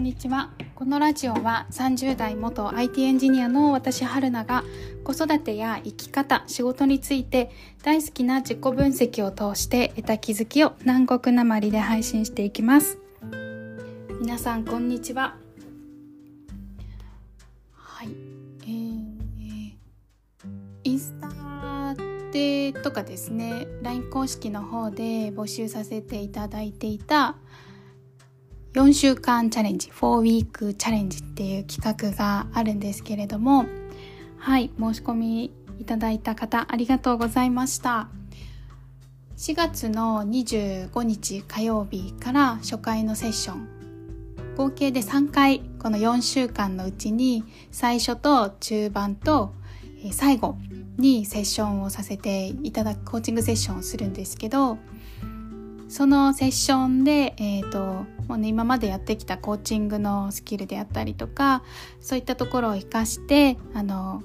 んにちは。このラジオは30代元 IT エンジニアの私春菜が子育てや生き方仕事について大好きな自己分析を通して得た気づきを南国なまりで配信していきます。皆さんこんにちは。はい。えー、インスタでとかですね LINE 公式の方で募集させていただいていた4週間チャレンジ4ウィークチャレンジっていう企画があるんですけれどもはい申し込みいただいた方ありがとうございました。4月の25日火曜日から初回のセッション合計で3回この4週間のうちに最初と中盤と最後にセッションをさせていただくコーチングセッションをするんですけどそのセッションで、えーともうね、今までやってきたコーチングのスキルであったりとかそういったところを生かしてあの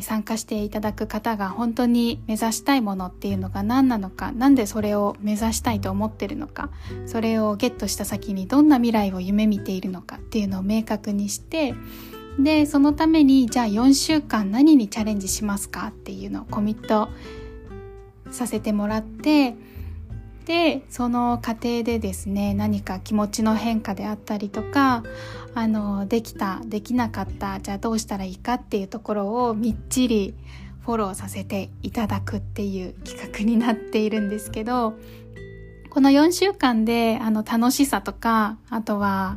参加していただく方が本当に目指したいものっていうのが何なのか何でそれを目指したいと思ってるのかそれをゲットした先にどんな未来を夢見ているのかっていうのを明確にしてでそのためにじゃあ4週間何にチャレンジしますかっていうのをコミットさせてもらってでその過程でですね何か気持ちの変化であったりとかあのできたできなかったじゃあどうしたらいいかっていうところをみっちりフォローさせていただくっていう 企画になっているんですけどこの4週間であの楽しさとかあとは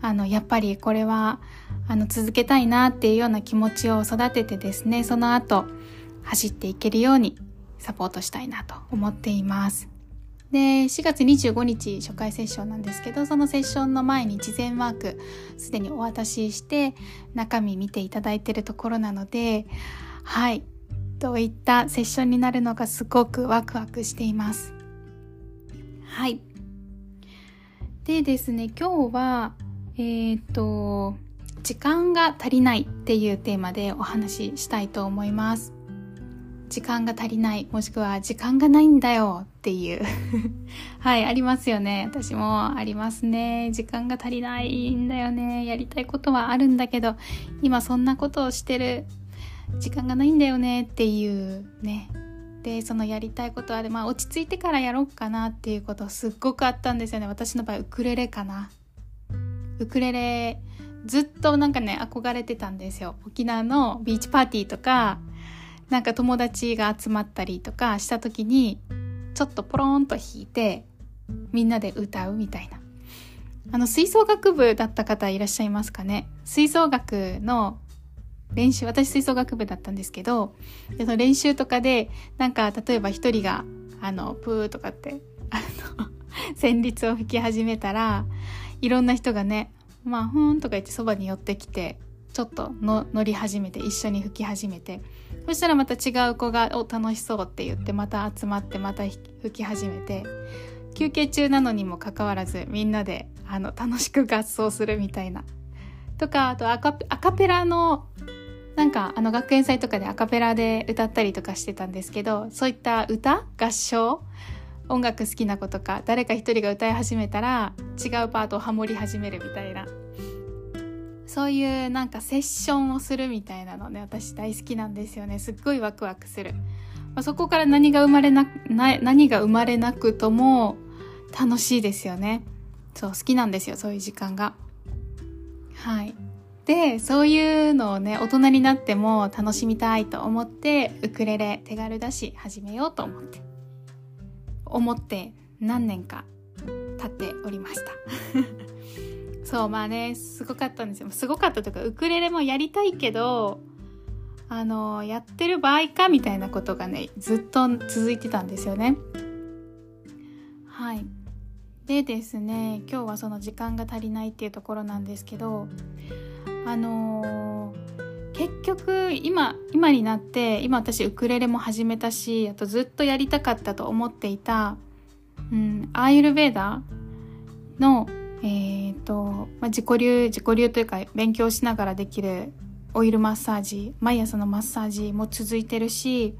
あのやっぱりこれはあの続けたいなっていうような気持ちを育ててですねその後走っていけるようにサポートしたいなと思っています。で、4月25日初回セッションなんですけど、そのセッションの前に事前ワークすでにお渡しして中身見ていただいてるところなので、はい、どういったセッションになるのかすごくワクワクしています。はい。でですね、今日は、えっ、と、時間が足りないっていうテーマでお話ししたいと思います。時間が足りないもしくは時間がないんだよっていう。はいありますよね。私もありますね。時間が足りないんだよね。やりたいことはあるんだけど今そんなことをしてる時間がないんだよねっていうね。でそのやりたいことはまあ落ち着いてからやろうかなっていうことすっごくあったんですよね。私の場合ウクレレかな。ウクレレずっとなんかね憧れてたんですよ。沖縄のビーチパーティーとかなんか友達が集まったりとかした時にちょっとポロンと弾いてみんなで歌うみたいな。あの吹奏楽部だった方いらっしゃいますかね？吹奏楽の練習私吹奏楽部だったんですけどその練習とかでなんか例えば一人があのプーとかってあの旋律を吹き始めたらいろんな人がねまあふーんとか言ってそばに寄ってきてちょっとの乗り始めて一緒に吹き始めて。そしたらまた違う子が「お楽しそう」って言ってまた集まってまた吹き始めて。休憩中なのにもかかわらずみんなであの楽しく合奏するみたいな。とかあとアカペラのなんかあの学園祭とかでアカペラで歌ったりとかしてたんですけどそういった歌合唱音楽好きな子とか誰か一人が歌い始めたら違うパートをハモり始めるみたいな。そういうなんかセッションをするみたいなのね私大好きなんですよね。すっごいワクワクする、まあ、そこから何が生まれな何が生まれなくとも楽しいですよね。そう好きなんですよそういう時間が。はい。でそういうのをね大人になっても楽しみたいと思ってウクレレ手軽だし始めようと思って。思って何年か経っておりました。そうまあねすごかったんですよ。すごかったというかウクレレもやりたいけどあのやってる場合かみたいなことがねずっと続いてたんですよね。はい。でですね今日はその時間が足りないっていうところなんですけどあのー、結局今今になって今私ウクレレも始めたしあとずっとやりたかったと思っていた、うん、アイルベーダーのえっ、ー、と、まあ、自己流自己流というか勉強しながらできるオイルマッサージ毎朝のマッサージも続いてるし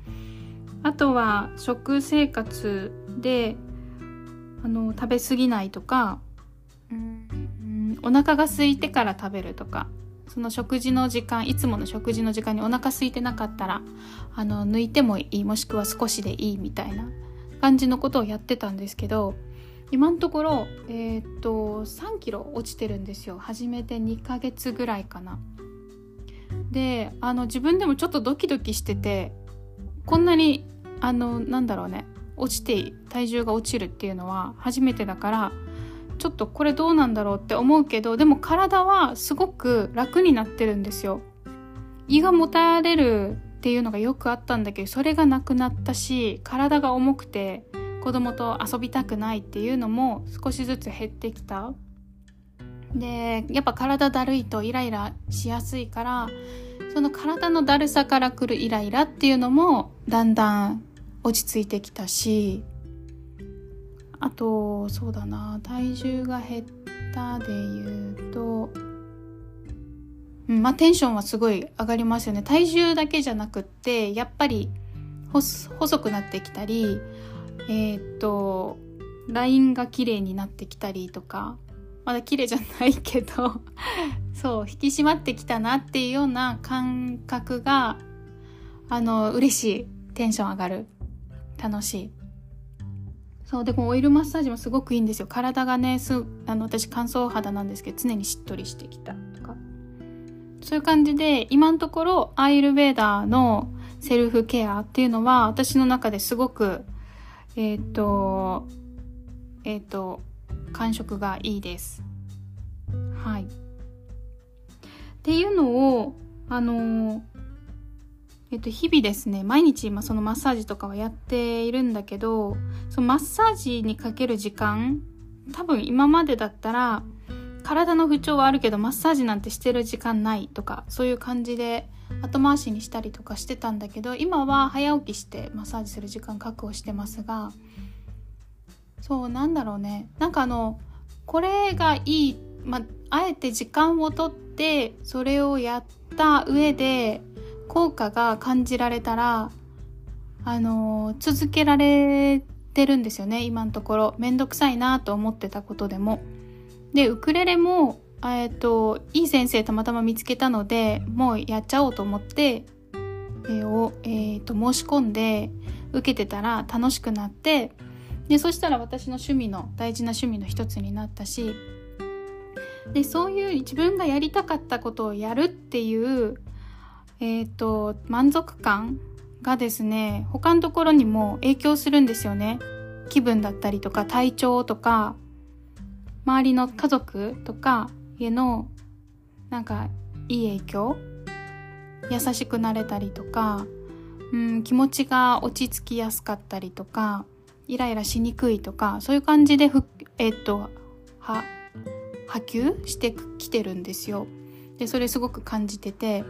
あとは食生活であの食べ過ぎないとか、うん、お腹が空いてから食べるとかその食事の時間いつもの食事の時間にお腹空いてなかったらあの抜いてもいいもしくは少しでいいみたいな感じのことをやってたんですけど今のところえー、っと3キロ落ちてるんですよ。始めて2ヶ月ぐらいかな。であの自分でもちょっとドキドキしててこんなにあのなんだろうね落ちて体重が落ちるっていうのは初めてだからちょっとこれどうなんだろうって思うけどでも体はすごく楽になってるんですよ。胃がもたれるっていうのがよくあったんだけどそれがなくなったし体が重くて子供と遊びたくないっていうのも少しずつ減ってきた。でやっぱ体だるいとイライラしやすいからその体のだるさからくるイライラっていうのもだんだん落ち着いてきたしあとそうだな体重が減ったで言うと、うん、まあテンションはすごい上がりますよね。体重だけじゃなくってやっぱり細くなってきたりえー、っとラインが綺麗になってきたりとかまだ綺麗じゃないけど そう引き締まってきたなっていうような感覚があの嬉しい。テンション上がる。楽しい。そうでもオイルマッサージもすごくいいんですよ。体がねすあの私乾燥肌なんですけど常にしっとりしてきたとか。そういう感じで今のところアイルベーダーのセルフケアっていうのは私の中ですごくえっ、ー、とえっ、ー、と感触がいいです。はい。っていうのをあのえっと、日々ですね毎日、まあ、そのマッサージとかはやっているんだけどそのマッサージにかける時間多分今までだったら体の不調はあるけどマッサージなんてしてる時間ないとかそういう感じで後回しにしたりとかしてたんだけど今は早起きしてマッサージする時間確保してますがそうなんだろうね。なんかあのこれがいい、まあえて時間をとってそれをやった上で効果が感じられたらあの続けられてるんですよね今のところ。めんどくさいなと思ってたことでも。でウクレレもえっ、といい先生たまたま見つけたのでもうやっちゃおうと思って、えー、を、えーと申し込んで受けてたら楽しくなってでそしたら私の趣味の大事な趣味の一つになったしでそういう自分がやりたかったことをやるっていうえっ、ー、と満足感がですね他のところにも影響するんですよね。気分だったりとか体調とか周りの家族とかへのなんかいい影響？優しくなれたりとか、うん、気持ちが落ち着きやすかったりとかイライラしにくいとかそういう感じでふえっとは波及してきてるんですよ。でそれすごく感じてて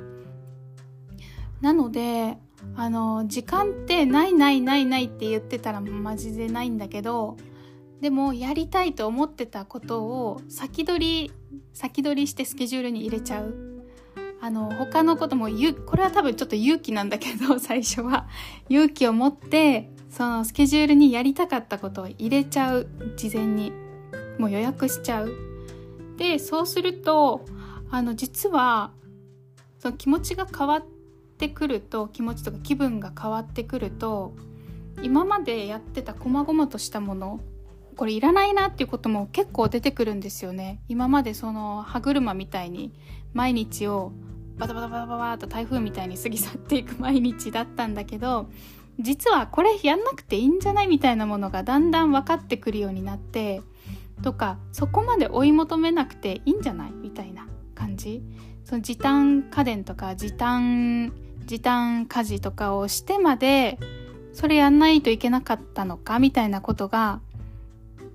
なのであの時間ってないないないないって言ってたらマジでないんだけどでもやりたいと思ってたことを先取り先取りしてスケジュールに入れちゃう。あの他のこともこれは多分ちょっと勇気なんだけど 最初は。勇気を持ってそのスケジュールにやりたかったことを入れちゃう。事前にもう予約しちゃう。でそうするとあの実はその気持ちが変わってくると気持ちとか気分が変わってくると今までやってた細々としたものこれいらないなっていうことも結構出てくるんですよね。今までその歯車みたいに毎日をバタバタバタバタと台風みたいに過ぎ去っていく毎日だったんだけど実はこれやんなくていいんじゃないみたいなものがだんだん分かってくるようになってとかそこまで追い求めなくていいんじゃないみたいな感じ。その時短家電とか時短時短家事とかをしてまでそれやんないといけなかったのかみたいなことが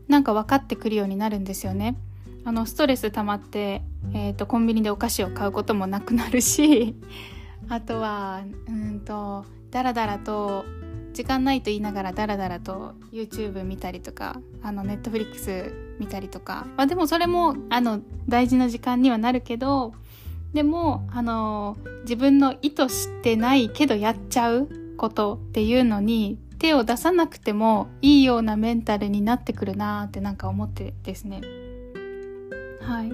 なんか分かってくるようになるんですよね。あのストレス溜まって、えーと、コンビニでお菓子を買うこともなくなるし あとはうんとダラダラと時間ないと言いながらダラダラと YouTube 見たりとかあの Netflix 見たりとか、まあ、でもそれもあの大事な時間にはなるけどでもあの自分の意図してないけどやっちゃうことっていうのに手を出さなくてもいいようなメンタルになってくるなーってなんか思ってですね。はい。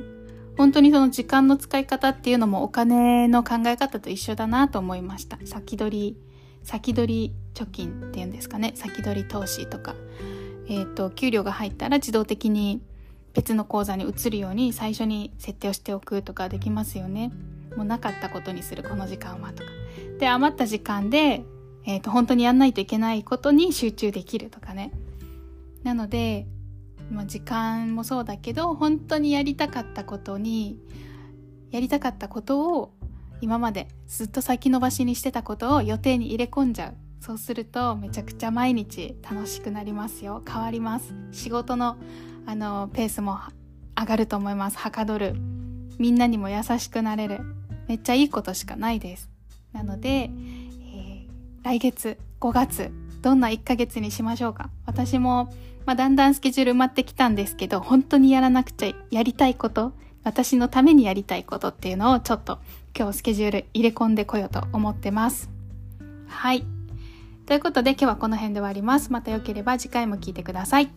本当にその時間の使い方っていうのもお金の考え方と一緒だなと思いました。先取り先取り貯金っていうんですかね。先取り投資とか。えっ、ー、と給料が入ったら自動的に別の口座に移るように最初に設定をしておくとかできますよね。もうなかったことにするこの時間はとか。で余った時間で、えーと、本当にやんないといけないことに集中できるとかね。なので、まあ、時間もそうだけど本当にやりたかったことにやりたかったことを今までずっと先延ばしにしてたことを予定に入れ込んじゃう。そうするとめちゃくちゃ毎日楽しくなりますよ。変わります。仕事のあのペースも上がると思います。はかどる。みんなにも優しくなれる。めっちゃいいことしかないです。なので、来月5月どんな1ヶ月にしましょうか？私も、まあ、だんだんスケジュール埋まってきたんですけど本当にやらなくちゃやりたいこと私のためにやりたいことっていうのをちょっと今日スケジュール入れ込んでこようと思ってます。はい。ということで今日はこの辺で終わります。また良ければ次回も聴いてください。